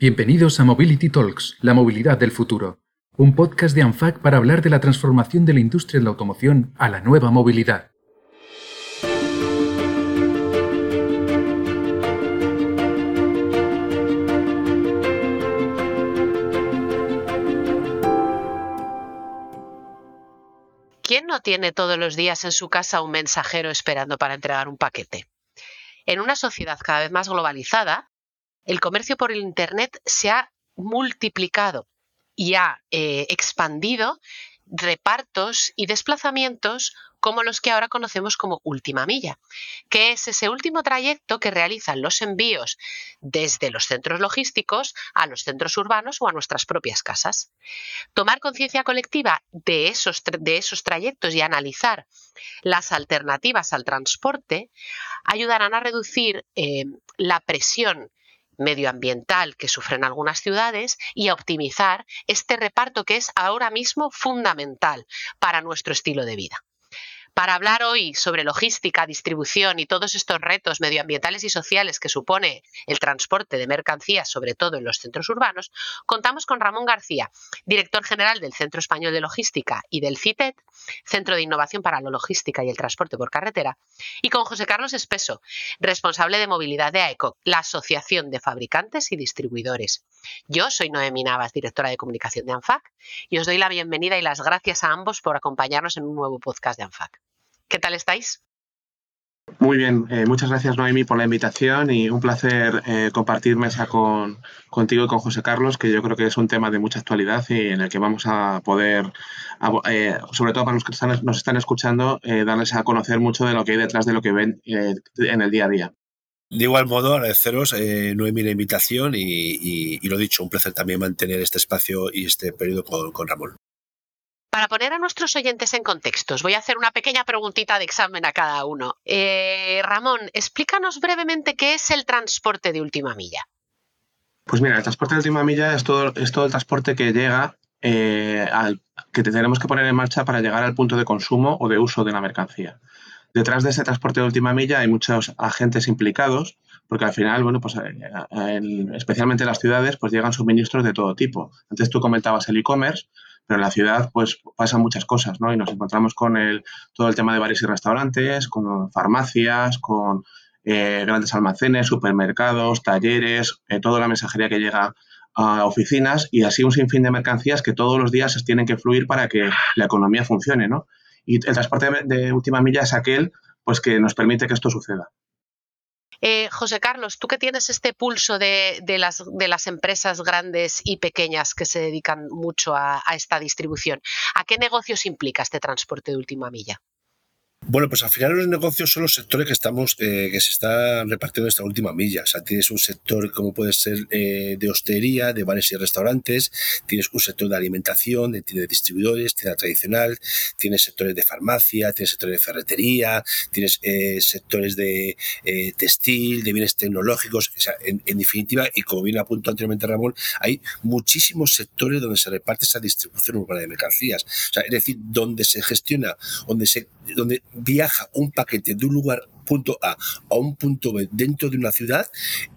Bienvenidos a Mobility Talks, la movilidad del futuro, un podcast de ANFAC para hablar de la transformación de la industria de la automoción a la nueva movilidad. ¿Quién no tiene todos los días en su casa un mensajero esperando para entregar un paquete? En una sociedad cada vez más globalizada, el comercio por Internet se ha multiplicado y ha eh, expandido repartos y desplazamientos como los que ahora conocemos como última milla, que es ese último trayecto que realizan los envíos desde los centros logísticos a los centros urbanos o a nuestras propias casas. Tomar conciencia colectiva de esos, de esos trayectos y analizar las alternativas al transporte ayudarán a reducir eh, la presión medioambiental que sufren algunas ciudades y a optimizar este reparto que es ahora mismo fundamental para nuestro estilo de vida. Para hablar hoy sobre logística, distribución y todos estos retos medioambientales y sociales que supone el transporte de mercancías, sobre todo en los centros urbanos, contamos con Ramón García, director general del Centro Español de Logística y del CITET, Centro de Innovación para la Logística y el Transporte por Carretera, y con José Carlos Espeso, responsable de movilidad de AECO, la Asociación de Fabricantes y Distribuidores. Yo soy Noemí Navas, directora de comunicación de ANFAC, y os doy la bienvenida y las gracias a ambos por acompañarnos en un nuevo podcast de ANFAC. ¿Qué tal estáis? Muy bien, eh, muchas gracias Noemi por la invitación y un placer eh, compartir mesa con, contigo y con José Carlos, que yo creo que es un tema de mucha actualidad y en el que vamos a poder, eh, sobre todo para los que nos están escuchando, darles a conocer mucho de lo que hay detrás de lo que ven en el día a día. De igual modo, agradeceros, Noemi, la invitación y, lo dicho, un placer también mantener este espacio y este periodo con Ramón. Para poner a nuestros oyentes en contexto, os voy a hacer una pequeña preguntita de examen a cada uno. Eh, Ramón, explícanos brevemente qué es el transporte de última milla. Pues mira, el transporte de última milla es todo, es todo el transporte que llega eh, al, que tenemos que poner en marcha para llegar al punto de consumo o de uso de la mercancía. Detrás de ese transporte de última milla hay muchos agentes implicados, porque al final, bueno, pues eh, especialmente en las ciudades, pues llegan suministros de todo tipo. Antes tú comentabas el e-commerce, pero en la ciudad pues pasan muchas cosas, ¿no? Y nos encontramos con el, todo el tema de bares y restaurantes, con farmacias, con eh, grandes almacenes, supermercados, talleres, eh, toda la mensajería que llega a oficinas y así un sinfín de mercancías que todos los días tienen que fluir para que la economía funcione, ¿no? Y el transporte de última milla es aquel pues que nos permite que esto suceda. Eh, José Carlos, tú que tienes este pulso de, las, de, las, empresas grandes y pequeñas que se dedican mucho a esta distribución, ¿a qué negocios implica este transporte de última milla? Bueno, pues al final los negocios son los sectores que estamos, eh, que se están repartiendo esta última milla. O sea, tienes un sector como puede ser eh, de hostería, de bares y restaurantes, tienes un sector de alimentación, de, de distribuidores, tienda tradicional, tienes sectores de farmacia, tienes sectores de ferretería, tienes eh, sectores de textil, de bienes tecnológicos. O sea, en, definitiva, y como bien apuntó anteriormente Ramón, hay muchísimos sectores donde se reparte esa distribución urbana de mercancías. O sea, es decir, donde se gestiona, donde se, donde viaja un paquete de un lugar punto A a un punto B dentro de una ciudad,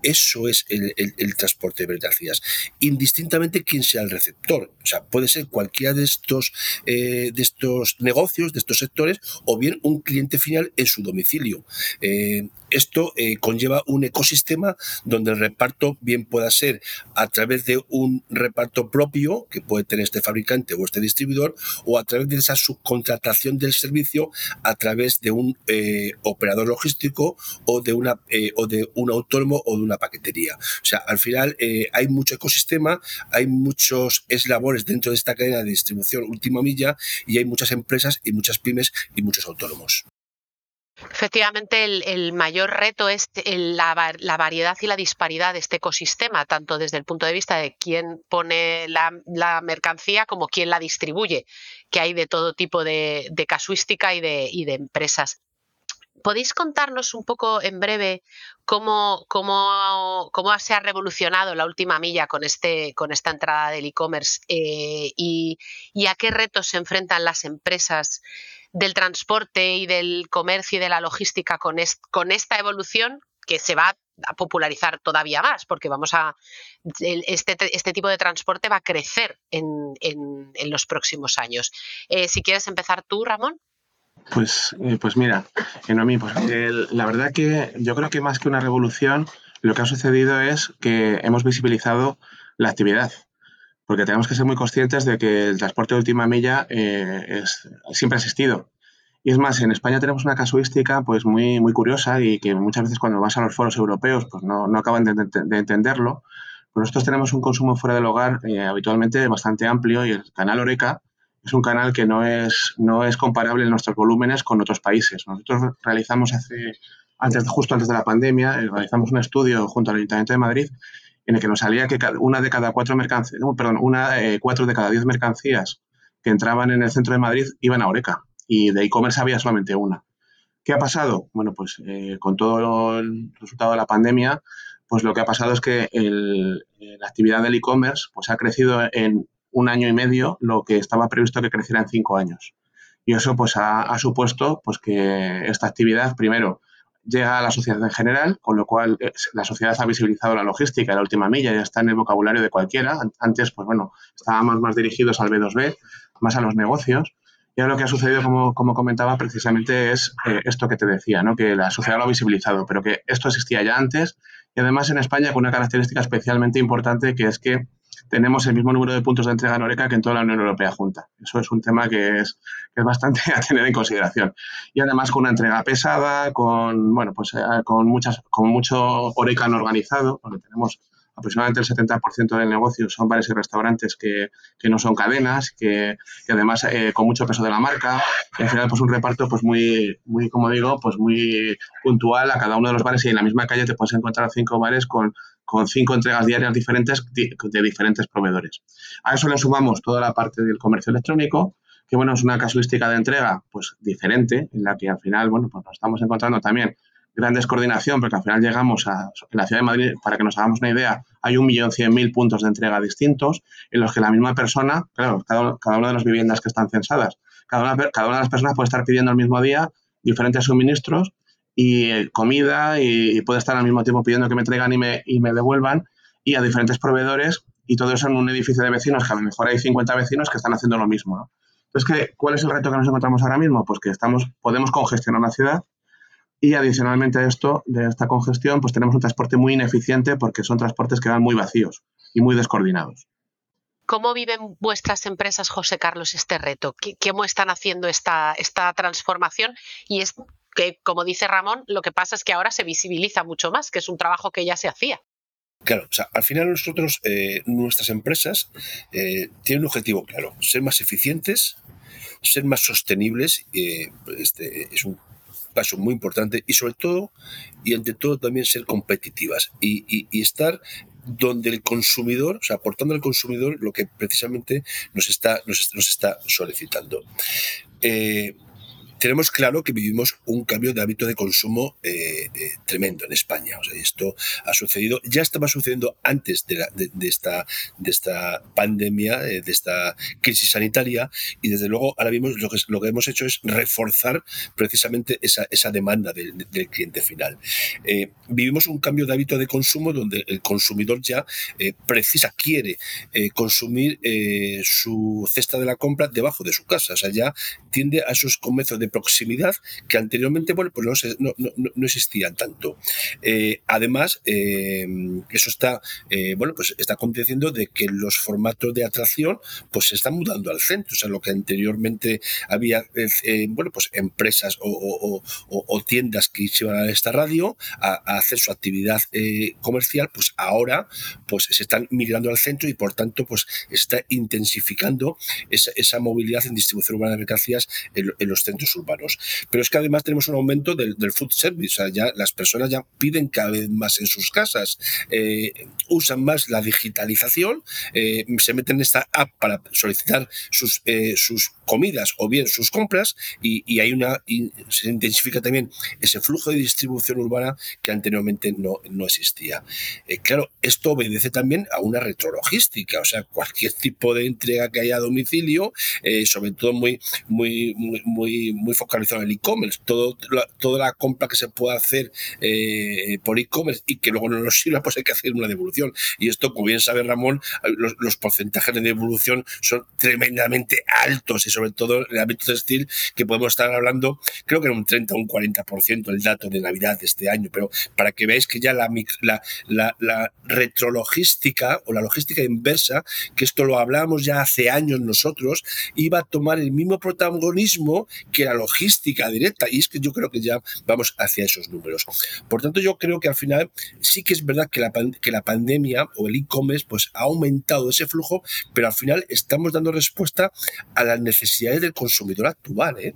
eso es el, transporte de mercancías. Indistintamente quién sea el receptor. O sea, puede ser cualquiera de estos, eh, de estos negocios, de estos sectores, o bien un cliente final en su domicilio. Eh, esto eh, conlleva un ecosistema donde el reparto bien pueda ser a través de un reparto propio que puede tener este fabricante o este distribuidor o a través de esa subcontratación del servicio a través de un operador logístico eh, o de un autónomo o de una paquetería. O sea, al final eh, hay mucho ecosistema, hay muchos eslabones dentro de esta cadena de distribución última milla y hay muchas empresas y muchas pymes y muchos autónomos. Efectivamente, el, mayor reto es la, variedad y la disparidad de este ecosistema, tanto desde el punto de vista de quién pone la, mercancía como quién la distribuye, que hay de todo tipo de, casuística y de empresas. ¿Podéis contarnos un poco en breve cómo, cómo, cómo se ha revolucionado la última milla con, este, con esta entrada del e-commerce eh, y, a qué retos se enfrentan las empresas del transporte y del comercio y de la logística con, con esta evolución que se va a popularizar todavía más, porque vamos a este, este tipo de transporte va a crecer en, los próximos años. Eh, si quieres empezar tú, Ramón. Pues, eh, pues mira, pues, la verdad que yo creo que más que una revolución, lo que ha sucedido es que hemos visibilizado la actividad. Porque tenemos que ser muy conscientes de que el transporte de última milla eh, siempre ha existido. Y es más, en España tenemos una casuística pues muy, muy curiosa y que muchas veces cuando vas a los foros europeos pues no, no acaban de, de, entenderlo. Pues nosotros tenemos un consumo fuera del hogar eh, habitualmente bastante amplio y el canal Oreca es un canal que no es, no es comparable en nuestros volúmenes con otros países. Nosotros realizamos hace, antes, justo antes de la pandemia, eh, realizamos un estudio junto al Ayuntamiento de Madrid en el que nos salía que una de cada cuatro mercancías, perdón, una, eh, cuatro de cada diez mercancías que entraban en el centro de Madrid iban a Oreca y de e-commerce había solamente una. ¿Qué ha pasado? Bueno, pues eh, con todo el resultado de la pandemia, pues lo que ha pasado es que la actividad del e-commerce pues ha crecido en un año y medio lo que estaba previsto que creciera en cinco años. Y eso pues ha, supuesto pues que esta actividad, primero, llega a la sociedad en general, con lo cual eh, la sociedad ha visibilizado la logística, la última milla, ya está en el vocabulario de cualquiera. Antes, pues bueno, estábamos más dirigidos al B2B, más a los negocios. Y ahora lo que ha sucedido, como, como comentaba, precisamente es eh, esto que te decía, ¿no? que la sociedad lo ha visibilizado, pero que esto existía ya antes y además en España con una característica especialmente importante que es que tenemos el mismo número de puntos de entrega en Oreca que en toda la Unión Europea junta. Eso es un tema que es, que es bastante a tener en consideración. Y además con una entrega pesada, con, bueno, pues, eh, con, muchas, con mucho Oreca no organizado, porque tenemos aproximadamente el 70% del negocio son bares y restaurantes que, que no son cadenas, que, además eh, con mucho peso de la marca, y al final pues un reparto pues muy, muy, como digo, pues muy puntual a cada uno de los bares y en la misma calle te puedes encontrar cinco bares con, con cinco entregas diarias diferentes de diferentes proveedores. A eso le sumamos toda la parte del comercio electrónico, que bueno, es una casuística de entrega pues diferente, en la que al final, bueno, pues nos estamos encontrando también gran descoordinación, porque al final llegamos a, la ciudad de Madrid, para que nos hagamos una idea, hay un millón cien mil puntos de entrega distintos, en los que la misma persona, claro, cada, cada una de las viviendas que están censadas, cada una, cada una de las personas puede estar pidiendo al mismo día diferentes suministros y eh, comida y, puede estar al mismo tiempo pidiendo que me traigan y me, y me devuelvan y a diferentes proveedores y todo eso en un edificio de vecinos que a lo mejor hay 50 vecinos que están haciendo lo mismo. Entonces, ¿cuál es el reto que nos encontramos ahora mismo? Pues que estamos, podemos congestionar la ciudad y adicionalmente a esto, de esta congestión, pues tenemos un transporte muy ineficiente porque son transportes que van muy vacíos y muy descoordinados. ¿Cómo viven vuestras empresas, José Carlos, este reto? ¿Cómo están haciendo esta, esta transformación? Y es que, como dice Ramón, lo que pasa es que ahora se visibiliza mucho más, que es un trabajo que ya se hacía. Claro, o sea, al final nosotros, eh, nuestras empresas eh, tienen un objetivo claro, ser más eficientes, ser más sostenibles. Eh, este, es un paso muy importante y sobre todo y ante todo también ser competitivas y, estar donde el consumidor, o sea, aportando al consumidor lo que precisamente nos está, nos, está solicitando. Eh, tenemos claro que vivimos un cambio de hábito de consumo eh, eh, tremendo en España. O sea, esto ha sucedido, ya estaba sucediendo antes de, esta, de esta pandemia, eh, de esta crisis sanitaria, y desde luego ahora mismo lo que, lo que hemos hecho es reforzar precisamente esa, esa demanda del, cliente final. vivimos un cambio de hábito de consumo donde el consumidor ya precisa, quiere consumir su cesta de la compra debajo de su casa. O sea, ya tiende a esos comercios de proximidad que anteriormente bueno, pues no, no, no, existían tanto. Eh, además, eh, eso está, eh, bueno, pues está aconteciendo de que los formatos de atracción pues se están mudando al centro. O sea, lo que anteriormente había, bueno, pues empresas o, tiendas que iban a esta radio a, hacer su actividad comercial, pues ahora pues se están migrando al centro y por tanto pues está intensificando esa, movilidad en distribución urbana de mercancías en, en los centros urbanos Pero es que además tenemos un aumento del, food service, o sea, las personas ya piden cada vez más en sus casas, eh, usan más la digitalización, eh, se meten en esta app para solicitar sus, eh, sus comidas o bien sus compras y, hay una se intensifica también ese flujo de distribución urbana que anteriormente no, no existía. claro, esto obedece también a una retrologística, o sea, cualquier tipo de entrega que haya a domicilio, sobre todo muy, muy, muy, muy muy focalizado en el e-commerce. Toda la compra que se pueda hacer eh, por e-commerce y que luego no nos sirva, pues hay que hacer una devolución. Y esto, como bien sabe Ramón, los, porcentajes de devolución son tremendamente altos y sobre todo en el ámbito textil que podemos estar hablando, creo que era un 30 o un 40% el dato de Navidad de este año, pero para que veáis que ya la, la, la, retrologística o la logística inversa, que esto lo hablamos ya hace años nosotros, iba a tomar el mismo protagonismo que la logística directa. Y es que yo creo que ya vamos hacia esos números. Por tanto, yo creo que al final sí que es verdad que la, que la pandemia o el e-commerce pues, ha aumentado ese flujo, pero al final estamos dando respuesta a las necesidades del consumidor actual. ¿eh?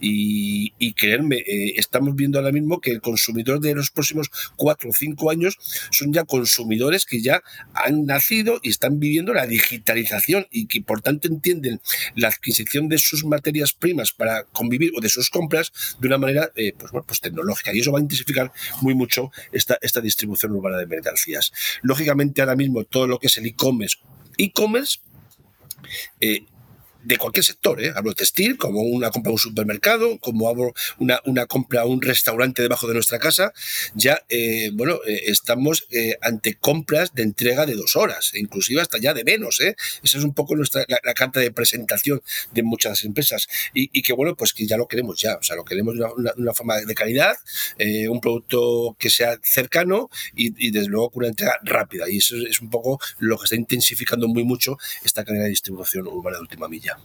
Y, y creerme, eh, estamos viendo ahora mismo que el consumidor de los próximos cuatro o cinco años son ya consumidores que ya han nacido y están viviendo la digitalización y que por tanto entienden la adquisición de sus materias primas para convivir o de sus compras de una manera eh, pues, bueno, pues tecnológica. Y eso va a intensificar muy mucho esta, esta distribución urbana de mercancías. Lógicamente ahora mismo todo lo que es el e-commerce, e-commerce eh, de cualquier sector, ¿eh? hablo textil, como una compra a un supermercado, como hablo una, compra a un restaurante debajo de nuestra casa, ya, eh, bueno, eh, estamos ante compras de entrega de dos horas, e inclusive hasta ya de menos, ¿eh? Esa es un poco nuestra, la, carta de presentación de muchas empresas y, que, bueno, pues que ya lo queremos ya, o sea, lo queremos de una, forma de calidad, un producto que sea cercano y, y, desde luego con una entrega rápida y eso es un poco lo que está intensificando muy mucho esta cadena de distribución urbana de última milla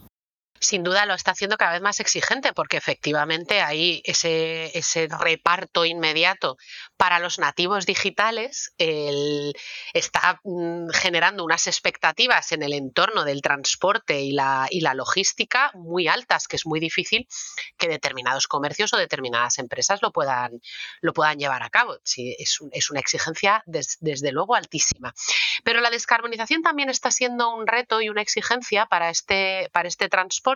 sin duda lo está haciendo cada vez más exigente porque efectivamente hay ese, ese reparto inmediato para los nativos digitales está mm, generando unas expectativas en el entorno del transporte y la, y la logística muy altas, que es muy difícil que determinados comercios o determinadas empresas lo puedan, lo puedan llevar a cabo. Es, es una exigencia des, desde luego altísima. Pero la descarbonización también está siendo un reto y una exigencia para este, para este transporte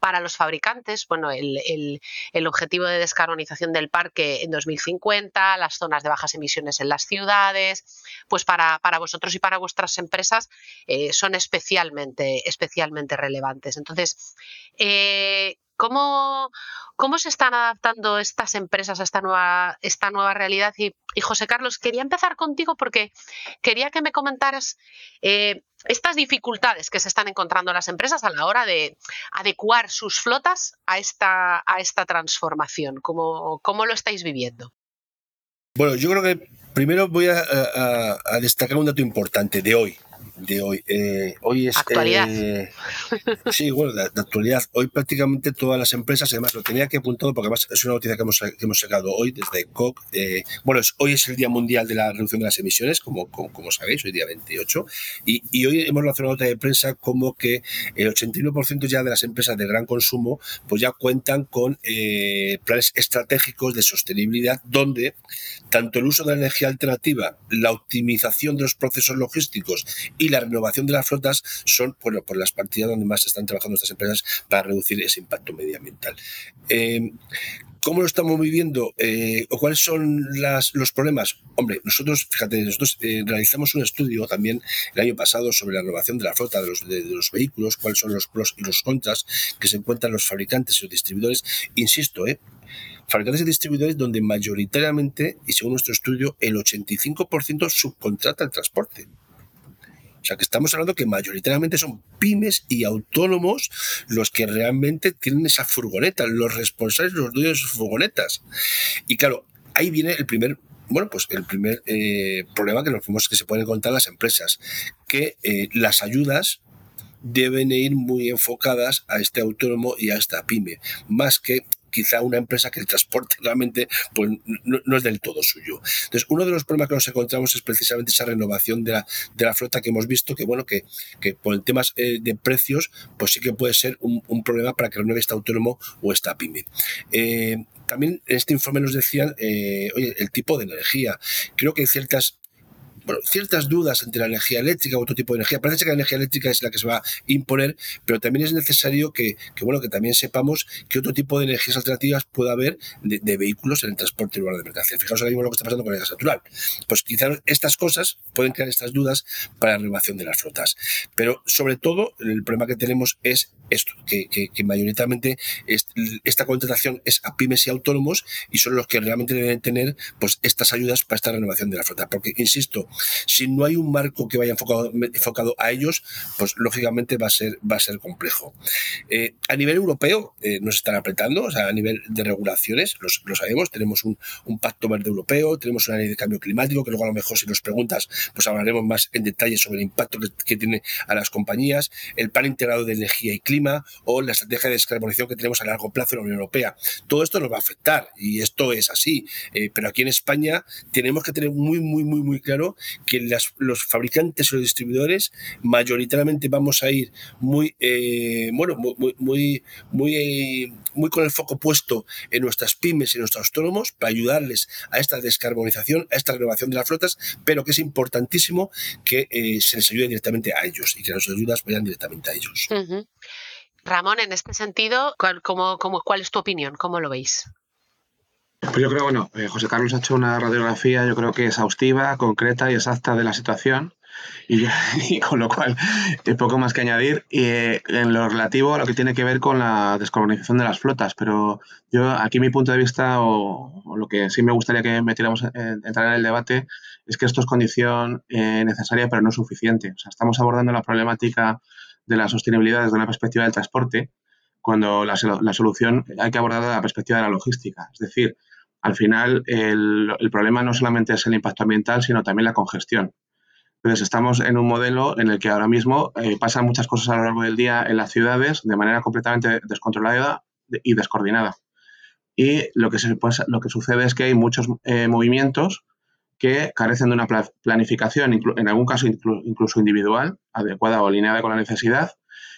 para los fabricantes, bueno, el, el, objetivo de descarbonización del parque en 2050, las zonas de bajas emisiones en las ciudades, pues para, para vosotros y para vuestras empresas eh, son especialmente, especialmente relevantes. Entonces, eh, ¿Cómo, ¿Cómo se están adaptando estas empresas a esta nueva, esta nueva realidad? Y, José Carlos, quería empezar contigo porque quería que me comentaras eh, estas dificultades que se están encontrando las empresas a la hora de adecuar sus flotas a esta, a esta transformación. ¿Cómo, ¿Cómo lo estáis viviendo? Bueno, yo creo que primero voy a destacar un dato importante de hoy, de hoy. Eh, hoy es. Actualidad. Eh, sí, bueno, de, de, actualidad. Hoy prácticamente todas las empresas, además lo tenía que apuntado porque además es una noticia que hemos, que hemos sacado hoy desde COC. Eh, bueno, es, hoy es el Día Mundial de la Reducción de las Emisiones, como, como, como sabéis, hoy día 28. Y, y, hoy hemos lanzado una nota de prensa como que el 81% ya de las empresas de gran consumo pues ya cuentan con eh, planes estratégicos de sostenibilidad donde tanto el uso de la energía alternativa, la optimización de los procesos logísticos y la renovación de las flotas son bueno, por las partidas donde más están trabajando estas empresas para reducir ese impacto medioambiental. Eh, ¿Cómo lo estamos viviendo? Eh, ¿O cuáles son las, los problemas? Hombre, nosotros, fíjate, nosotros eh, realizamos un estudio también el año pasado sobre la renovación de la flota de los, de, de los vehículos, cuáles son los pros y los contras que se encuentran los fabricantes y los distribuidores. Insisto, ¿eh? fabricantes y distribuidores donde mayoritariamente, y según nuestro estudio, el 85% subcontrata el transporte. O sea que estamos hablando que mayoritariamente son pymes y autónomos los que realmente tienen esa furgoneta, los responsables, los dueños de sus furgonetas. Y claro, ahí viene el primer bueno, pues el primer eh, problema que nos vemos que se pueden encontrar las empresas, que eh, las ayudas deben ir muy enfocadas a este autónomo y a esta pyme, más que quizá una empresa que el transporte realmente pues, no, es del todo suyo. Entonces, uno de los problemas que nos encontramos es precisamente esa renovación de la, de la flota que hemos visto, que bueno, que, que por temas eh, de precios, pues sí que puede ser un, un problema para que renueve este autónomo o esta pyme. Eh, también en este informe nos decían, eh, oye, el tipo de energía. Creo que hay ciertas bueno, ciertas dudas entre la energía eléctrica u otro tipo de energía. Parece que la energía eléctrica es la que se va a imponer, pero también es necesario que, bueno, que también sepamos qué otro tipo de energías alternativas puede haber de, de, vehículos en el transporte urbano de mercancía. Fijaos ahora mismo lo que está pasando con el gas natural. Pues quizás estas cosas pueden crear estas dudas para la renovación de las flotas. Pero sobre todo, el problema que tenemos es esto, que, que, mayoritariamente esta contratación es a pymes y autónomos y son los que realmente deben tener pues estas ayudas para esta renovación de la flota. Porque, insisto, si no hay un marco que vaya enfocado, enfocado a ellos, pues lógicamente va a ser, va a ser complejo. Eh, a nivel europeo eh, nos están apretando, o sea, a nivel de regulaciones, lo sabemos, tenemos un, un, pacto verde europeo, tenemos una ley de cambio climático, que luego a lo mejor si nos preguntas, pues hablaremos más en detalle sobre el impacto que, que tiene a las compañías, el plan integrado de energía y clima o la estrategia de descarbonización que tenemos a largo plazo en la Unión Europea. Todo esto nos va a afectar y esto es así, eh, pero aquí en España tenemos que tener muy, muy, muy, muy claro que los fabricantes y los distribuidores mayoritariamente vamos a ir muy, eh, bueno, muy, muy, muy, muy con el foco puesto en nuestras pymes y nuestros autónomos para ayudarles a esta descarbonización, a esta renovación de las flotas, pero que es importantísimo que eh, se les ayude directamente a ellos y que las ayudas vayan directamente a ellos. Ramón, en este sentido, ¿cuál, cómo, cuál es tu opinión? ¿Cómo lo veis? Pues yo creo, bueno, eh, José Carlos ha hecho una radiografía, yo creo que exhaustiva, concreta y exacta de la situación. Y, con lo cual, hay poco más que añadir. Y eh, en lo relativo a lo que tiene que ver con la descarbonización de las flotas. Pero yo, aquí mi punto de vista, o, lo que sí me gustaría que metiéramos en, entrar en el debate, es que esto es condición eh, necesaria, pero no suficiente. O sea, estamos abordando la problemática de la sostenibilidad desde una perspectiva del transporte, cuando la, solución hay que abordar desde la perspectiva de la logística. Es decir, al final el, problema no solamente es el impacto ambiental, sino también la congestión. Entonces, estamos en un modelo en el que ahora mismo eh, pasan muchas cosas a lo largo del día en las ciudades de manera completamente descontrolada y descoordinada. Y lo que, se, pues, lo que sucede es que hay muchos eh, movimientos que carecen de una planificación, en algún caso incluso individual, adecuada o alineada con la necesidad,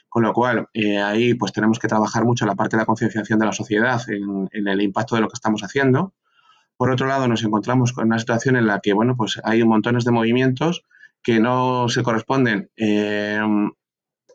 con lo cual eh, ahí pues tenemos que trabajar mucho la parte de la concienciación de la sociedad en, el impacto de lo que estamos haciendo. Por otro lado, nos encontramos con una situación en la que bueno, pues hay montones de movimientos que no se corresponden eh,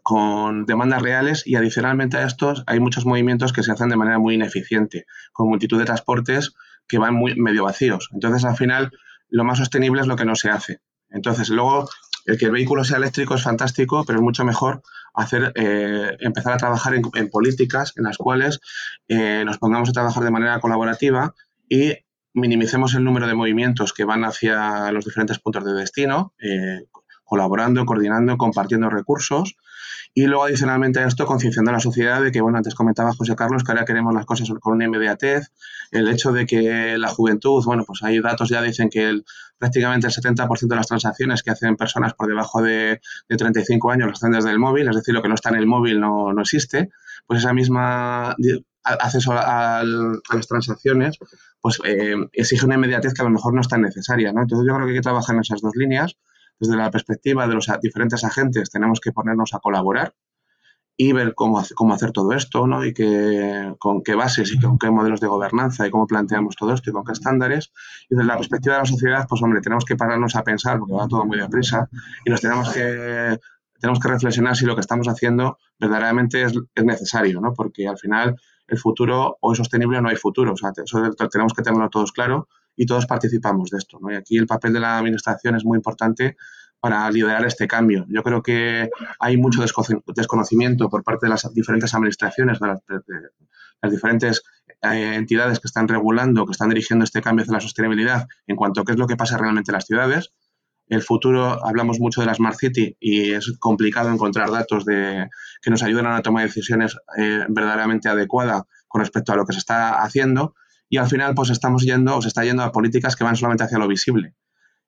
con demandas reales y adicionalmente a estos hay muchos movimientos que se hacen de manera muy ineficiente, con multitud de transportes que van muy medio vacíos. Entonces, al final, lo más sostenible es lo que no se hace. Entonces, luego, el que el vehículo sea eléctrico es fantástico, pero es mucho mejor hacer, eh, empezar a trabajar en, políticas en las cuales eh, nos pongamos a trabajar de manera colaborativa y minimicemos el número de movimientos que van hacia los diferentes puntos de destino, eh, colaborando, coordinando, compartiendo recursos y luego, adicionalmente a esto, concienciando a la sociedad de que, bueno, antes comentaba José Carlos que ahora queremos las cosas con una inmediatez, el hecho de que la juventud, bueno, pues hay datos ya dicen que el, prácticamente el 70% de las transacciones que hacen personas por debajo de, 35 años las hacen desde el móvil, es decir, lo que no está en el móvil no, no existe, pues esa misma acceso a, las transacciones pues eh, exige una inmediatez que a lo mejor no es tan necesaria, ¿no? Entonces yo creo que hay que trabajar en esas dos líneas desde la perspectiva de los diferentes agentes tenemos que ponernos a colaborar y ver cómo, cómo hacer todo esto, ¿no? Y que, con qué bases y con qué modelos de gobernanza y cómo planteamos todo esto y con qué estándares. Y desde la perspectiva de la sociedad, pues hombre, tenemos que pararnos a pensar, porque va todo muy deprisa, y nos tenemos que, tenemos que reflexionar si lo que estamos haciendo verdaderamente es, es necesario, ¿no? Porque al final el futuro o es sostenible o no hay futuro. O sea, eso tenemos que tenerlo todos claro y todos participamos de esto. ¿no? Y aquí el papel de la Administración es muy importante para liderar este cambio. Yo creo que hay mucho desconocimiento por parte de las diferentes administraciones, de las, diferentes eh, entidades que están regulando, que están dirigiendo este cambio hacia la sostenibilidad en cuanto a qué es lo que pasa realmente en las ciudades. El futuro, hablamos mucho de la Smart City y es complicado encontrar datos de, que nos ayuden a tomar decisiones eh, verdaderamente adecuadas con respecto a lo que se está haciendo y al final pues estamos yendo o se está yendo a políticas que van solamente hacia lo visible,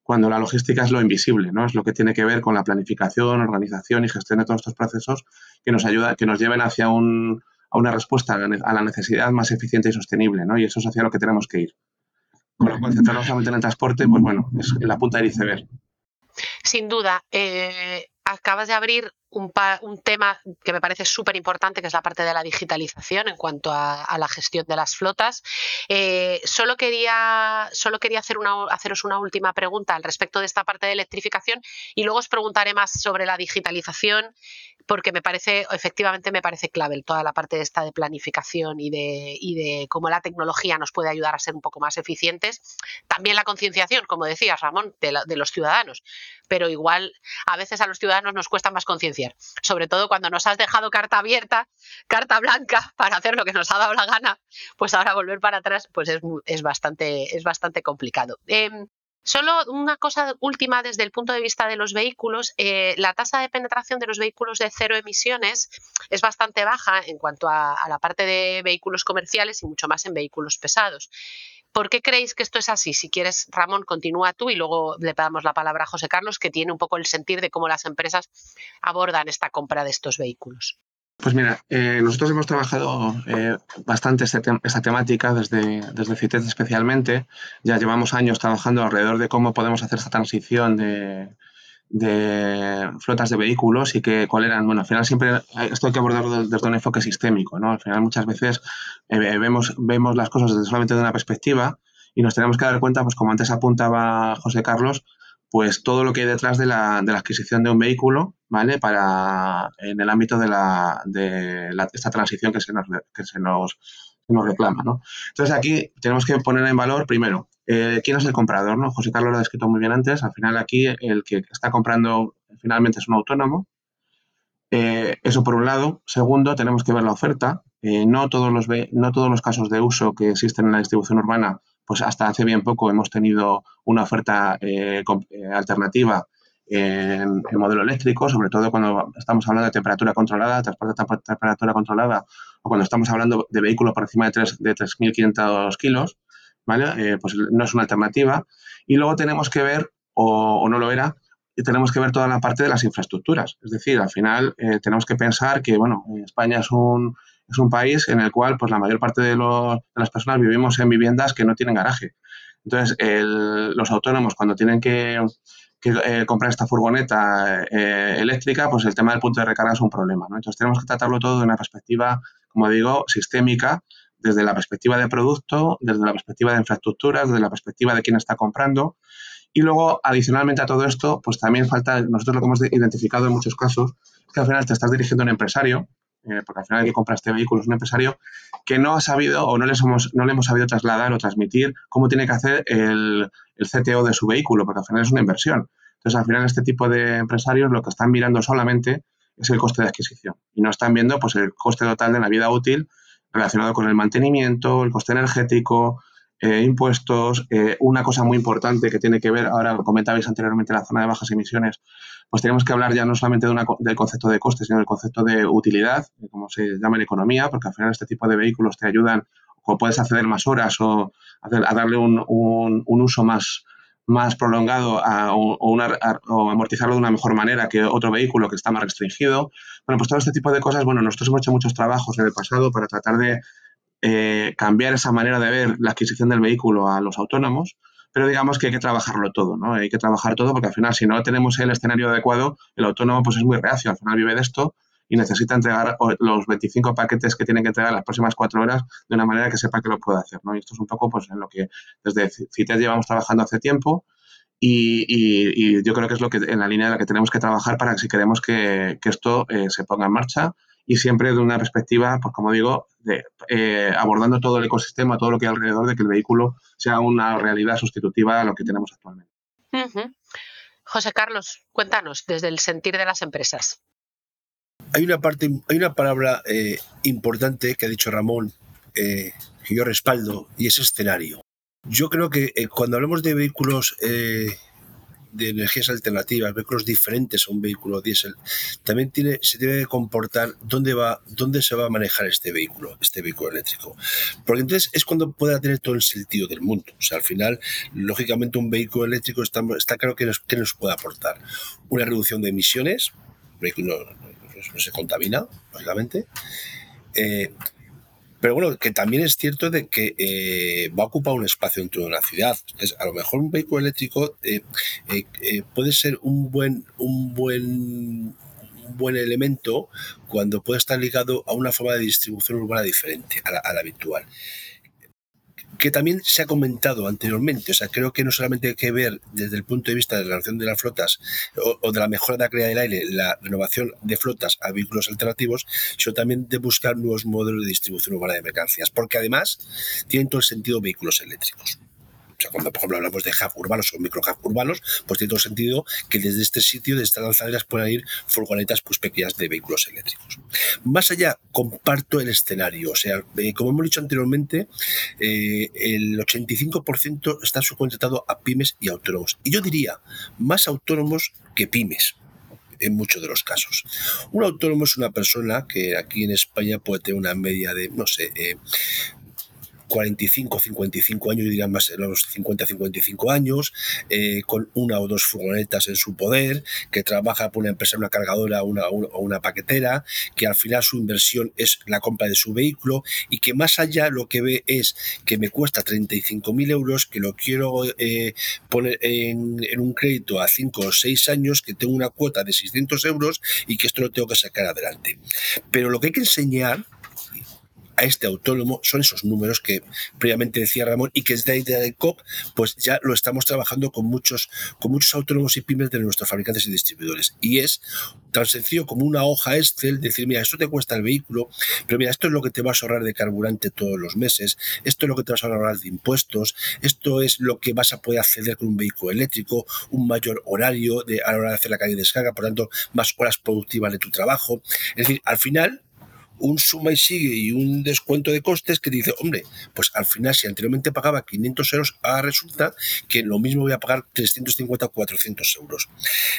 cuando la logística es lo invisible, ¿no? Es lo que tiene que ver con la planificación, organización y gestión de todos estos procesos que nos ayuda, que nos lleven hacia un, a una respuesta a la necesidad más eficiente y sostenible, ¿no? Y eso es hacia lo que tenemos que ir. Con lo cual, centrarnos solamente en el transporte, pues bueno, es la punta del iceberg. Sin duda. Eh, acabas de abrir un, tema que me parece súper importante, que es la parte de la digitalización en cuanto a, la gestión de las flotas. Eh, solo quería, solo quería haceros una última pregunta al respecto de esta parte de electrificación y luego os preguntaré más sobre la digitalización porque me parece, efectivamente me parece clave toda la parte esta de planificación y de, y de cómo la tecnología nos puede ayudar a ser un poco más eficientes. También la concienciación, como decías, Ramón, de, los ciudadanos. Pero igual a veces a los ciudadanos nos cuesta más concienciar. Sobre todo cuando nos has dejado carta abierta, carta blanca para hacer lo que nos ha dado la gana, pues ahora volver para atrás pues es, bastante, es bastante complicado. Em, Solo una cosa última desde el punto de vista de los vehículos, eh, la tasa de penetración de los vehículos de cero emisiones es bastante baja en cuanto a, la parte de vehículos comerciales y mucho más en vehículos pesados. ¿Por qué creéis que esto es así? Si quieres, Ramón, continúa tú y luego le damos la palabra a José Carlos, que tiene un poco el sentir de cómo las empresas abordan esta compra de estos vehículos. Pues mira, eh, nosotros hemos trabajado eh, bastante este esta temática desde, desde CITES especialmente. Ya llevamos años trabajando alrededor de cómo podemos hacer esta transición de, flotas de vehículos y que cuál eran, bueno, al final siempre esto hay que abordarlo desde un enfoque sistémico, ¿no? Al final muchas veces eh, vemos, vemos las cosas desde solamente de una perspectiva y nos tenemos que dar cuenta, pues como antes apuntaba José Carlos, pues todo lo que hay detrás de la, de la adquisición de un vehículo, ¿vale? Para, en el ámbito de, la, de esta transición que se nos, que se nos, nos reclama, ¿no? Entonces aquí tenemos que poner en valor, primero, eh, quién es el comprador, ¿no? José Carlos lo ha descrito muy bien antes, al final aquí el que está comprando finalmente es un autónomo, eh, eso por un lado. Segundo, tenemos que ver la oferta. Eh, no, todos los, no todos los casos de uso que existen en la distribución urbana pues hasta hace bien poco hemos tenido una oferta eh, eh, alternativa en, modelo eléctrico, sobre todo cuando estamos hablando de temperatura controlada, transporte de temperatura controlada, o cuando estamos hablando de vehículos por encima de, 3, de 3.500 kilos, ¿vale? Eh, pues no es una alternativa. Y luego tenemos que ver, o, no lo era, y tenemos que ver toda la parte de las infraestructuras. Es decir, al final tenemos que pensar que, bueno, España es un, es un país en el cual pues, la mayor parte de, las personas vivimos en viviendas que no tienen garaje. Entonces, los autónomos cuando tienen que, eh, comprar esta furgoneta eh, eléctrica, pues el tema del punto de recarga es un problema. Entonces, tenemos que tratarlo todo de una perspectiva, como digo, sistémica, desde la perspectiva de producto, desde la perspectiva de infraestructuras, desde la perspectiva de quién está comprando. Y luego, adicionalmente a todo esto, pues también falta, nosotros lo que hemos identificado en muchos casos, es que al final te estás dirigiendo a un empresario eh, porque al final el que compra este vehículo es un empresario que no ha sabido o no, les hemos, no le hemos sabido trasladar o transmitir cómo tiene que hacer el, el CTO de su vehículo, porque al final es una inversión. Entonces, al final, este tipo de empresarios lo que están mirando solamente es el coste de adquisición y no están viendo pues, el coste total de la vida útil relacionado con el mantenimiento, el coste energético, eh, impuestos. Eh, una cosa muy importante que tiene que ver, ahora comentabais anteriormente, la zona de bajas emisiones, pues tenemos que hablar ya no solamente de una, del concepto de coste, sino del concepto de utilidad, como se llama en economía, porque al final este tipo de vehículos te ayudan o puedes acceder más horas o a darle un, un, uso más, más prolongado a, o, o, amortizarlo de una mejor manera que otro vehículo que está más restringido. Bueno, pues todo este tipo de cosas, bueno, nosotros hemos hecho muchos trabajos en el pasado para tratar de eh, cambiar esa manera de ver la adquisición del vehículo a los autónomos, pero digamos que hay que trabajarlo todo, ¿no? Hay que trabajar todo porque al final si no tenemos el escenario adecuado, el autónomo pues es muy reacio, al final vive de esto y necesita entregar los 25 paquetes que tiene que entregar las próximas cuatro horas de una manera que sepa que lo puede hacer, ¿no? Y esto es un poco pues en lo que desde CITES llevamos trabajando hace tiempo y, yo creo que es lo que en la línea de la que tenemos que trabajar para que si queremos que, esto eh, se ponga en marcha y siempre de una perspectiva, pues como digo, de, eh, abordando todo el ecosistema, todo lo que hay alrededor de que el vehículo sea una realidad sustitutiva a lo que tenemos actualmente. José Carlos, cuéntanos desde el sentir de las empresas. Hay una parte, hay una palabra eh, importante que ha dicho Ramón, eh, que yo respaldo, y es escenario. Yo creo que cuando hablamos de vehículos de energías alternativas, vehículos diferentes a un vehículo diésel, también tiene, se debe comportar dónde va, dónde se va a manejar este vehículo, este vehículo eléctrico. Porque entonces es cuando pueda tener todo el sentido del mundo. O sea, al final, lógicamente, un vehículo eléctrico está, está claro que nos, que nos puede aportar una reducción de emisiones, vehículo no, se contamina, lógicamente. Eh, pero bueno, que también es cierto de que eh, va a ocupar un espacio dentro de una ciudad. a lo mejor un vehículo eléctrico eh, eh, puede ser un buen, un buen buen elemento cuando puede estar ligado a una forma de distribución urbana diferente a la habitual que también se ha comentado anteriormente. O sea, creo que no solamente hay que ver desde el punto de vista de la renovación de las flotas o, de la mejora de la calidad del aire, la renovación de flotas a vehículos alternativos, sino también de buscar nuevos modelos de distribución urbana de mercancías, porque además tienen todo el sentido vehículos eléctricos. O sea, cuando por ejemplo hablamos de hub urbanos o micro hub urbanos, pues tiene todo sentido que desde este sitio, desde estas lanzaderas, puedan ir furgonetas pues, pequeñas de vehículos eléctricos. Más allá, comparto el escenario. O sea, eh, como hemos dicho anteriormente, eh, el 85% está subcontratado a pymes y autónomos. Y yo diría, más autónomos que pymes en muchos de los casos. Un autónomo es una persona que aquí en España puede tener una media de, no sé, eh, 45, 55 años, yo diría más los 50, 55 años, eh, con una o dos furgonetas en su poder, que trabaja por una empresa, una cargadora una, o una paquetera, que al final su inversión es la compra de su vehículo y que más allá lo que ve es que me cuesta 35.000 euros, que lo quiero eh, poner en, en, un crédito a 5 o 6 años, que tengo una cuota de 600 euros y que esto lo tengo que sacar adelante. Pero lo que hay que enseñar a este autónomo son esos números que previamente decía Ramón y que desde la idea de COP pues ya lo estamos trabajando con muchos, con muchos autónomos y pymes de nuestros fabricantes y distribuidores. Y es tan sencillo como una hoja Excel, decir, mira, esto te cuesta el vehículo, pero mira, esto es lo que te vas a ahorrar de carburante todos los meses, esto es lo que te vas a ahorrar de impuestos, esto es lo que vas a poder acceder con un vehículo eléctrico, un mayor horario de, a la hora de hacer la calle de descarga, por tanto, más horas productivas de tu trabajo. Es decir, al final un suma y sigue y un descuento de costes que dice, hombre, pues al final si anteriormente pagaba 500 euros, ahora resulta que lo mismo voy a pagar 350 o 400 euros.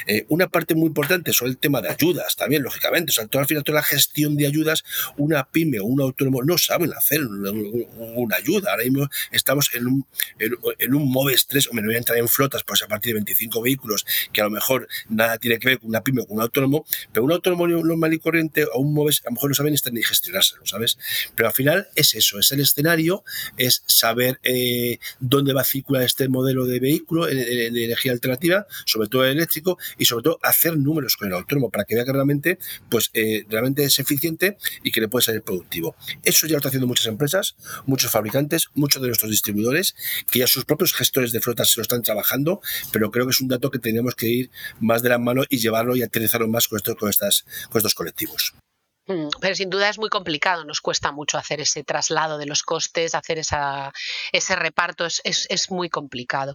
Eh, una parte muy importante son el tema de ayudas, también, lógicamente. O sea, al final, toda la gestión de ayudas, una pyme o un autónomo no saben hacer una, ayuda. Ahora mismo estamos en un, en, un MOVES 3, o me voy a entrar en flotas, pues a partir de 25 vehículos, que a lo mejor nada tiene que ver con una pyme o con un autónomo, pero un autónomo normal y corriente o un MOVES, a lo mejor no saben ni gestionárselo, ¿sabes? Pero al final es eso, es el escenario, es saber eh, dónde va a circular este modelo de vehículo de, energía alternativa, sobre todo el eléctrico, y sobre todo hacer números con el autónomo para que vea que realmente, pues, eh, realmente es eficiente y que le puede salir productivo. Eso ya lo están haciendo muchas empresas, muchos fabricantes, muchos de nuestros distribuidores, que ya sus propios gestores de flotas se lo están trabajando, pero creo que es un dato que tenemos que ir más de la mano y llevarlo y aterrizarlo más con, estos, con, estas, con estos colectivos. Pero sin duda es muy complicado, nos cuesta mucho hacer ese traslado de los costes, hacer esa, ese reparto, es, es, muy complicado.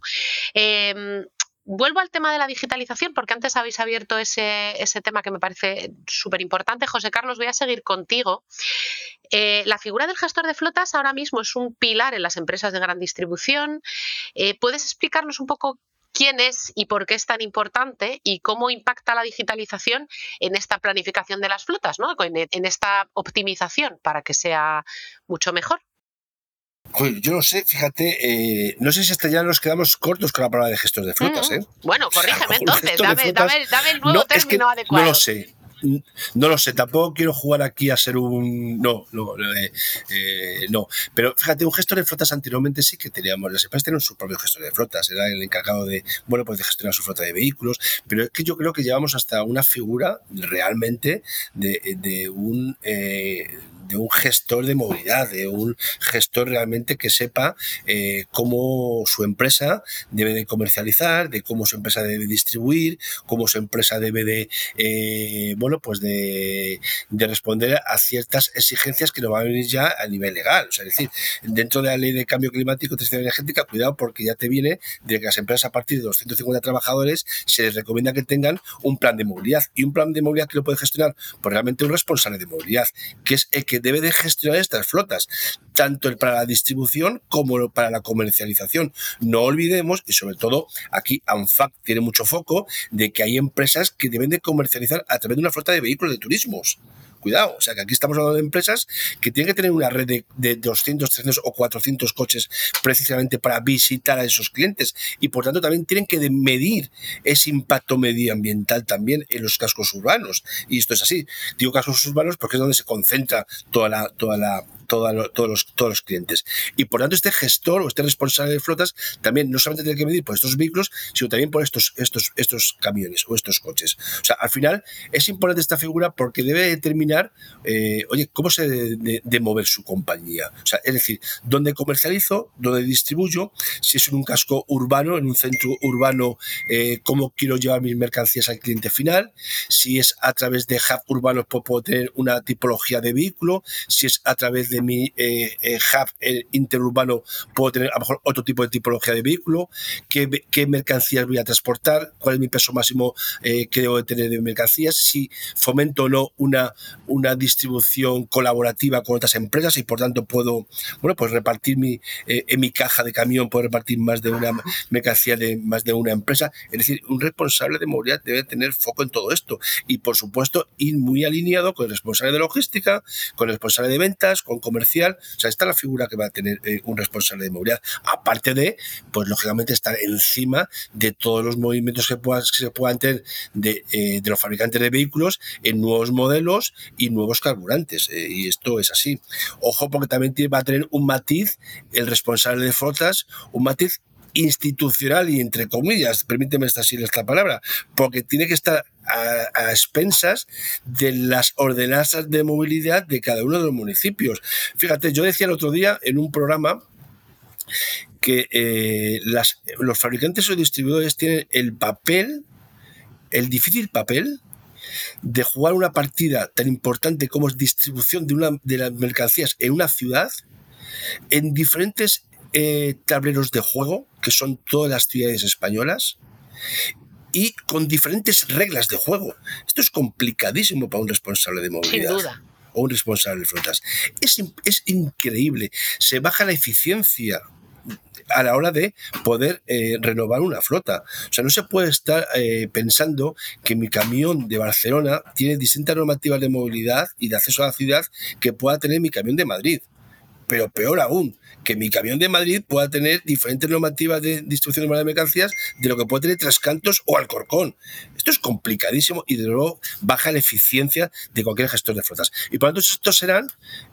Em, vuelvo al tema de la digitalización, porque antes habéis abierto ese, ese tema que me parece súper importante. José Carlos, voy a seguir contigo. Eh, la figura del gestor de flotas ahora mismo es un pilar en las empresas de gran distribución. Eh, ¿Puedes explicarnos un poco quién es y por qué es tan importante y cómo impacta la digitalización en esta planificación de las flotas, ¿no? en, esta optimización para que sea mucho mejor. yo no sé, fíjate, eh, no sé si hasta ya nos quedamos cortos con la palabra de gestor de flotas. ¿eh? Bueno, corrígeme entonces, dame, el nuevo término adecuado. No lo sé, no lo sé, tampoco quiero jugar aquí a ser un. No, no, eh, eh, no. Pero fíjate, un gestor de flotas anteriormente sí que teníamos. Las empresas tenían su propio gestor de flotas, era el encargado de, bueno, pues de gestionar su flota de vehículos. Pero es que yo creo que llevamos hasta una figura realmente de, de un. Eh, de un gestor de movilidad, de un gestor realmente que sepa cómo su empresa debe de comercializar, de cómo su empresa debe distribuir, cómo su empresa debe de, bueno, pues de, responder a ciertas exigencias que nos van a venir ya a nivel legal. O sea, es decir, dentro de la ley de cambio climático y transición energética, cuidado porque ya te viene de que las empresas a partir de 250 trabajadores se les recomienda que tengan un plan de movilidad. Y un plan de movilidad que lo puede gestionar pues realmente un responsable de movilidad, que es el que debe de gestionar estas flotas, tanto para la distribución como para la comercialización. No olvidemos, y sobre todo aquí ANFAC tiene mucho foco, de que hay empresas que deben de comercializar a través de una flota de vehículos de turismos cuidado. O sea, que aquí estamos hablando de empresas que tienen que tener una red de, de, 200, 300 o 400 coches precisamente para visitar a esos clientes. Y por tanto también tienen que medir ese impacto medioambiental también en los cascos urbanos. Y esto es así. Digo cascos urbanos porque es donde se concentra toda la, toda la, todos, los, todos los clientes. Y por tanto, este gestor o este responsable de flotas también no solamente tiene que medir por estos vehículos, sino también por estos, estos, estos camiones o estos coches. O sea, al final es importante esta figura porque debe determinar, eh, oye, cómo se debe de, mover su compañía. Es decir, dónde comercializo, dónde distribuyo, si es en un casco urbano, en un centro urbano, eh, cómo quiero llevar mis mercancías al cliente final, si es a través de hub urbanos, puedo tener una tipología de vehículo, si es a través de de mi eh, eh, hub interurbano puedo tener a lo mejor otro tipo de tipología de vehículo, qué, qué mercancías voy a transportar, cuál es mi peso máximo que debo de tener de mercancías, si fomento o no una, una distribución colaborativa con otras empresas y por tanto puedo bueno, pues repartir mi, en mi caja de camión, puedo repartir más de una mercancía de más de una empresa. Es decir, un responsable de movilidad debe tener foco en todo esto y por supuesto ir muy alineado con el responsable de logística, con el responsable de ventas, con comercial. O sea, esta es la figura que va a tener eh, un responsable de movilidad. Aparte de, pues lógicamente, estar encima de todos los movimientos que, se puedan tener eh, de, los fabricantes de vehículos en nuevos modelos y nuevos carburantes. Eh, y esto es así. Ojo, porque también va a tener un matiz el responsable de flotas, un matiz institucional y entre comillas, permíteme esta, esta palabra, porque tiene que estar a, expensas de las ordenanzas de movilidad de cada uno de los municipios. Fíjate, yo decía el otro día en un programa que eh, los fabricantes o distribuidores tienen el papel, el difícil papel de jugar una partida tan importante como es distribución de, una, de las mercancías en una ciudad en diferentes eh, tableros de juego, que son todas las ciudades españolas, y con diferentes reglas de juego. Esto es complicadísimo para un responsable de movilidad. O un responsable de flotas. Es, es increíble. Se baja la eficiencia a la hora de poder eh, renovar una flota. O sea, no se puede estar eh, pensando que mi camión de Barcelona tiene distintas normativas de movilidad y de acceso a la ciudad que pueda tener mi camión de Madrid. Pero peor aún, que mi camión de Madrid pueda tener diferentes normativas de distribución de mercancías de lo que puede tener Trascantos o Alcorcón. Esto es complicadísimo y de nuevo baja la eficiencia de cualquier gestor de flotas. Y por lo tanto, estos serán,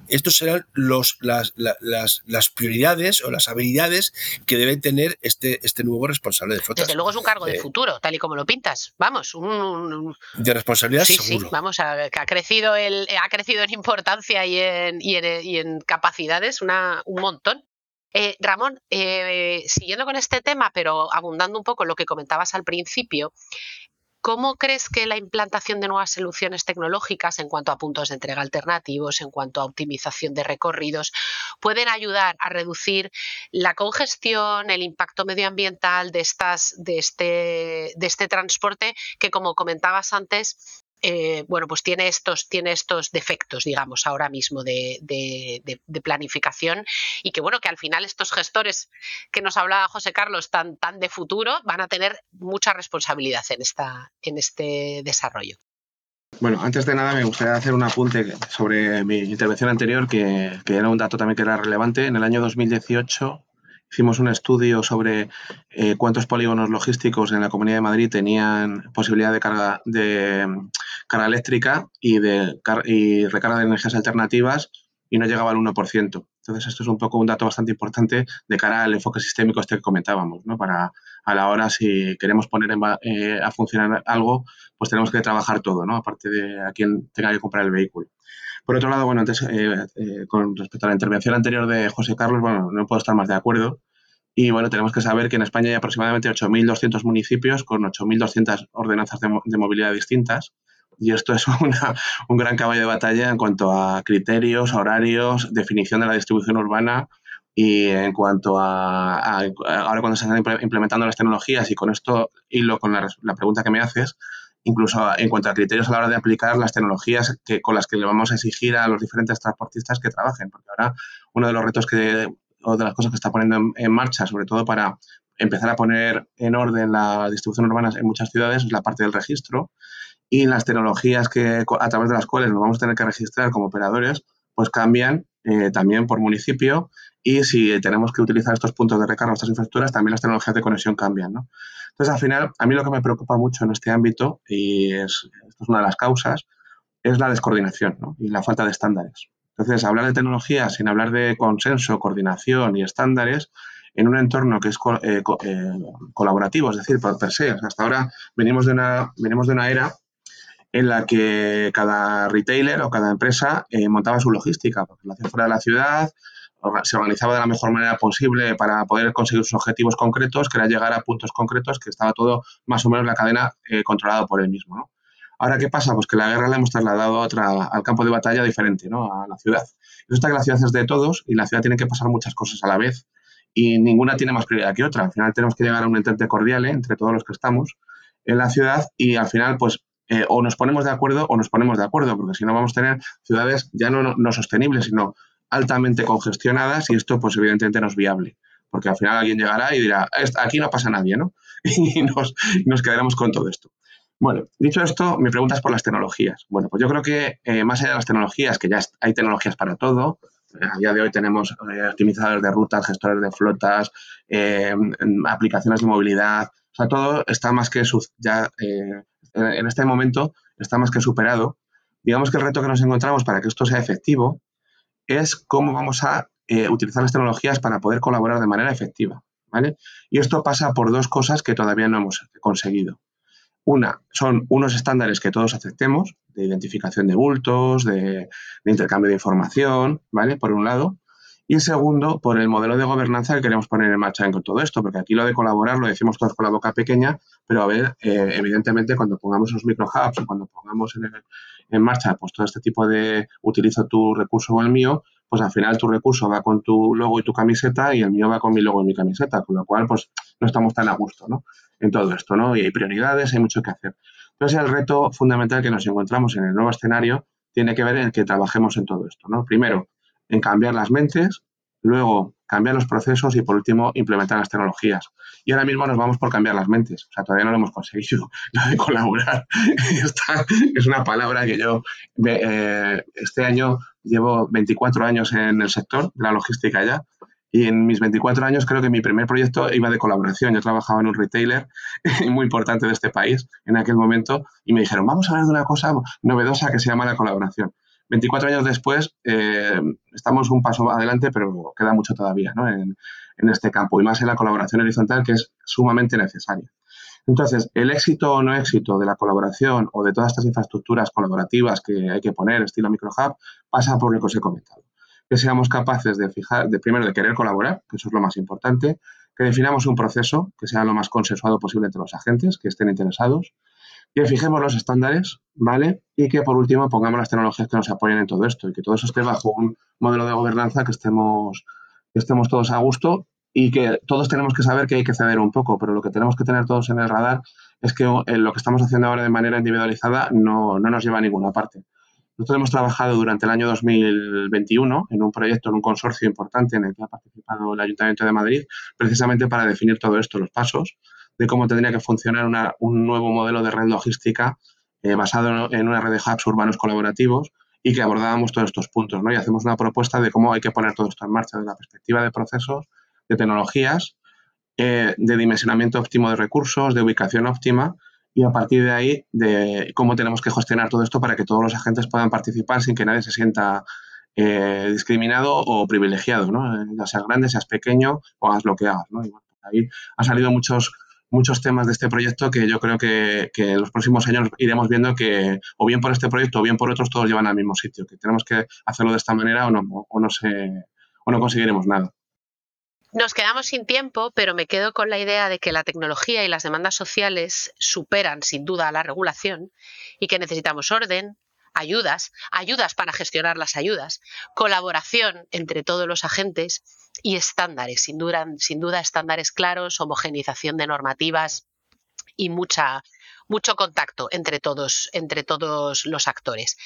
estos serán los, las, las, prioridades o las habilidades que debe tener este, este nuevo responsable de flotas. Desde luego es un cargo de eh, futuro, tal y como lo pintas. Vamos, un, de responsabilidad sí, seguro. Sí, vamos, a, que ha crecido el, ha crecido en importancia y en, y en, y en capacidades una, un montón. Eh, Ramón, eh, siguiendo con este tema, pero abundando un poco en lo que comentabas al principio, ¿Cómo crees que la implantación de nuevas soluciones tecnológicas en cuanto a puntos de entrega alternativos, en cuanto a optimización de recorridos, pueden ayudar a reducir la congestión, el impacto medioambiental de, estas, de, este, de este transporte que, como comentabas antes, eh, bueno, pues tiene estos, tiene estos defectos, digamos, ahora mismo de, planificación y que, bueno, que al final estos gestores que nos hablaba José Carlos tan, tan de futuro van a tener mucha responsabilidad en, esta, en este desarrollo. Bueno, antes de nada me gustaría hacer un apunte sobre mi intervención anterior, que, que era un dato también que era relevante. En el año 2018 Hicimos un estudio sobre eh, cuántos polígonos logísticos en la Comunidad de Madrid tenían posibilidad de carga, de mm, carga eléctrica y, de, recarga de energías alternativas y no llegaba al 1%. Entonces, esto es un poco un dato bastante importante de cara al enfoque sistémico este que comentábamos, ¿no? Para a la hora, si queremos poner eh, a funcionar algo, pues tenemos que trabajar todo, ¿no? Aparte de a quien tenga que comprar el vehículo. Por otro lado, bueno, antes, eh, eh, con respecto a la intervención anterior de José Carlos, bueno, no puedo estar más de acuerdo. Y bueno, tenemos que saber que en España hay aproximadamente 8.200 municipios con 8.200 ordenanzas de, movilidad distintas. Y esto es un gran caballo de batalla en cuanto a criterios, horarios, definición de la distribución urbana y en cuanto a, ahora cuando se están implementando las tecnologías y con esto hilo con la, la pregunta que me haces, incluso en cuanto a criterios a la hora de aplicar las tecnologías que, con las que le vamos a exigir a los diferentes transportistas que trabajen. Porque ahora uno de los retos que, o de las cosas que está poniendo en, marcha, sobre todo para empezar a poner en orden la distribución urbana en muchas ciudades, es la parte del registro y las tecnologías que a través de las cuales nos vamos a tener que registrar como operadores, pues cambian eh, también por municipio y si tenemos que utilizar estos puntos de recarga, estas infraestructuras, también las tecnologías de conexión cambian. ¿no? Entonces, al final, a mí lo que me preocupa mucho en este ámbito, y es, esto es una de las causas, es la descoordinación y la falta de estándares. Entonces, hablar de tecnología sin hablar de consenso, coordinación y estándares en un entorno que es eh, eh, colaborativo, es decir, por per se. hasta ahora venimos de, una, venimos de una era en la que cada retailer o cada empresa eh, montaba su logística, porque lo hacía fuera de la ciudad, se organizaba de la mejor manera posible para poder conseguir sus objetivos concretos, que era llegar a puntos concretos, que estaba todo más o menos la cadena eh, controlada por él mismo. Ahora, ¿qué pasa? Pues que la guerra la hemos trasladado a otra, al campo de batalla diferente, ¿no? A la ciudad. Resulta que la ciudad es de todos y la ciudad tiene que pasar muchas cosas a la vez y ninguna tiene más prioridad que otra. Al final tenemos que llegar a un entente cordial ¿eh? entre todos los que estamos en la ciudad y al final, pues, eh, o nos ponemos de acuerdo o nos ponemos de acuerdo, porque si no vamos a tener ciudades ya no, no sostenibles, sino altamente congestionadas y esto, pues, evidentemente no es viable porque al final alguien llegará y dirá, aquí no pasa nadie, ¿no? y nos, quedaremos con todo esto. Bueno, dicho esto, mi pregunta es por las tecnologías. Bueno, pues yo creo que eh, más allá de las tecnologías, que ya hay tecnologías para todo, eh, a día de hoy tenemos eh, optimizadores de rutas, gestores de flotas, aplicaciones de movilidad, o sea, todo está más que ya en este momento está más que superado. Digamos que el reto que nos encontramos para que esto sea efectivo es cómo vamos a utilizar las tecnologías para poder colaborar de manera efectiva. ¿vale? Y esto pasa por dos cosas que todavía no hemos conseguido. Una, son unos estándares que todos aceptemos, de identificación de bultos, de, intercambio de información, ¿vale? Por un lado. Y segundo, por el modelo de gobernanza que queremos poner en marcha en todo esto, porque aquí lo de colaborar lo decimos todos con la boca pequeña, pero a ver, eh, evidentemente cuando pongamos los microhubs o cuando pongamos en, en, marcha pues todo este tipo de utilizo tu recurso o el mío, pues al final tu recurso va con tu logo y tu camiseta y el mío va con mi logo y mi camiseta, con lo cual pues no estamos tan a gusto, ¿no? En todo esto, ¿no? Y hay prioridades, hay mucho que hacer. Entonces el reto fundamental que nos encontramos en el nuevo escenario tiene que ver en que trabajemos en todo esto, ¿no? Primero, en cambiar las mentes, luego cambiar los procesos y por último implementar las tecnologías. Y ahora mismo nos vamos por cambiar las mentes. O sea, todavía no lo hemos conseguido, lo de colaborar. Esta es una palabra que yo eh, este año llevo 24 años en el sector de la logística ya. Y en mis 24 años creo que mi primer proyecto iba de colaboración. Yo trabajaba en un retailer muy importante de este país en aquel momento y me dijeron, vamos a hablar de una cosa novedosa que se llama la colaboración. 24 años después eh, estamos un paso adelante, pero queda mucho todavía en, este campo y más en la colaboración horizontal que es sumamente necesaria. Entonces, el éxito o no éxito de la colaboración o de todas estas infraestructuras colaborativas que hay que poner, estilo microhub, pasa por lo que os he comentado. Que seamos capaces de fijar, de primero de querer colaborar, que eso es lo más importante, que definamos un proceso que sea lo más consensuado posible entre los agentes que estén interesados, que fijemos los estándares, ¿vale? Y que por último pongamos las tecnologías que nos apoyen en todo esto y que todo eso esté bajo un modelo de gobernanza que estemos, que estemos todos a gusto y que todos tenemos que saber que hay que ceder un poco, pero lo que tenemos que tener todos en el radar es que eh, lo que estamos haciendo ahora de manera individualizada no, no nos lleva a ninguna parte. Nosotros hemos trabajado durante el año 2021 en un proyecto, en un consorcio importante en el que ha participado el Ayuntamiento de Madrid, precisamente para definir todo esto, los pasos, de cómo tendría que funcionar un nuevo modelo de red logística eh, basado en una red de hubs urbanos colaborativos y que abordábamos todos estos puntos, ¿no? Y hacemos una propuesta de cómo hay que poner todo esto en marcha desde la perspectiva de procesos, de tecnologías, eh, de dimensionamiento óptimo de recursos, de ubicación óptima y a partir de ahí de cómo tenemos que gestionar todo esto para que todos los agentes puedan participar sin que nadie se sienta eh, discriminado o privilegiado, ¿no? Ya seas grande, seas pequeño o hagas lo que hagas, ¿no? Ahí han salido muchos muchos temas de este proyecto que yo creo que, en los próximos años iremos viendo que o bien por este proyecto o bien por otros todos llevan al mismo sitio, que tenemos que hacerlo de esta manera o no, o no, se, o no conseguiremos nada. Nos quedamos sin tiempo, pero me quedo con la idea de que la tecnología y las demandas sociales superan sin duda a la regulación y que necesitamos orden, ayudas, ayudas para gestionar las ayudas, colaboración entre todos los agentes y estándares, sin duda, sin duda estándares claros, homogenización de normativas y mucha, mucho contacto entre todos, entre todos los actores.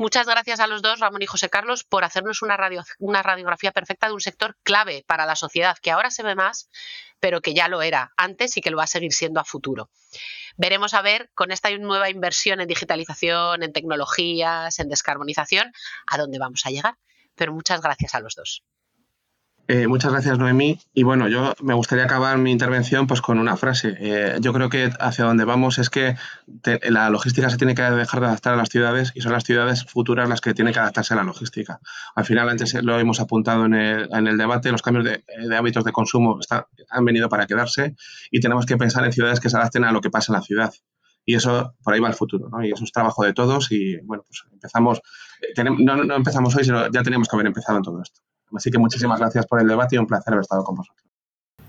Muchas gracias a los dos, Ramón y José Carlos, por hacernos una, radio, una radiografía perfecta de un sector clave para la sociedad, que ahora se ve más, pero que ya lo era antes y que lo va a seguir siendo a futuro. Veremos a ver, con esta nueva inversión en digitalización, en tecnologías, en descarbonización, a dónde vamos a llegar. Pero muchas gracias a los dos. Eh, muchas gracias, Noemí. Y bueno, yo me gustaría acabar mi intervención pues con una frase. Eh, yo creo que hacia donde vamos es que la logística se tiene que dejar de adaptar a las ciudades y son las ciudades futuras las que tienen que adaptarse a la logística. Al final, antes lo hemos apuntado en el, debate, los cambios de, hábitos de consumo han venido para quedarse y tenemos que pensar en ciudades que se adapten a lo que pasa en la ciudad. Y eso, por ahí va el futuro, ¿no? Y eso es trabajo de todos y, bueno, pues empezamos, eh, no, no empezamos hoy, sino ya teníamos que haber empezado en todo esto. Así que muchísimas gracias por el debate y un placer haber estado con vosotros.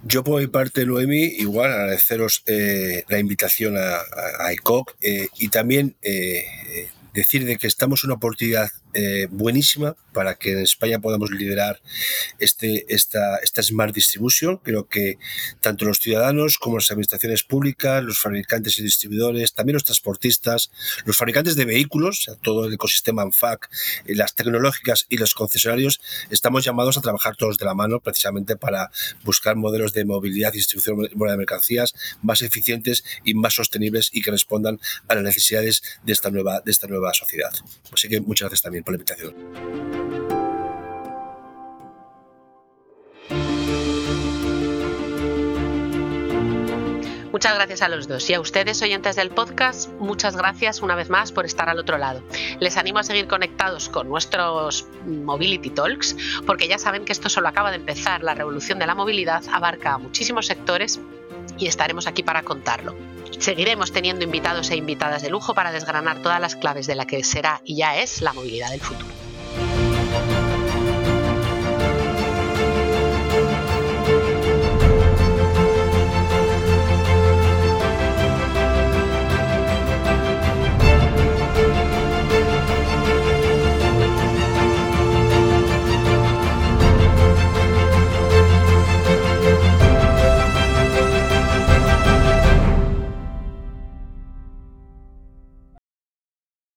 Yo por mi parte, Noemi, igual agradeceros eh, la invitación a, a, ECOC eh, y también eh, decir de que estamos en una oportunidad eh, buenísima para que en España podamos liderar este, esta, esta Smart Distribution. Creo que tanto los ciudadanos como las administraciones públicas, los fabricantes y distribuidores, también los transportistas, los fabricantes de vehículos, todo el ecosistema ANFAC, eh, las tecnológicas y los concesionarios, estamos llamados a trabajar todos de la mano precisamente para buscar modelos de movilidad y distribución de mercancías más eficientes y más sostenibles y que respondan a las necesidades de esta nueva, de esta nueva sociedad. Así que muchas gracias por la invitación. Muchas gracias a los dos y a ustedes oyentes del podcast, muchas gracias una vez más por estar al otro lado. Les animo a seguir conectados con nuestros Mobility Talks porque ya saben que esto solo acaba de empezar, la revolución de la movilidad abarca a muchísimos sectores y estaremos aquí para contarlo. Seguiremos teniendo invitados e invitadas de lujo para desgranar todas las claves de la que será y ya es la movilidad del futuro.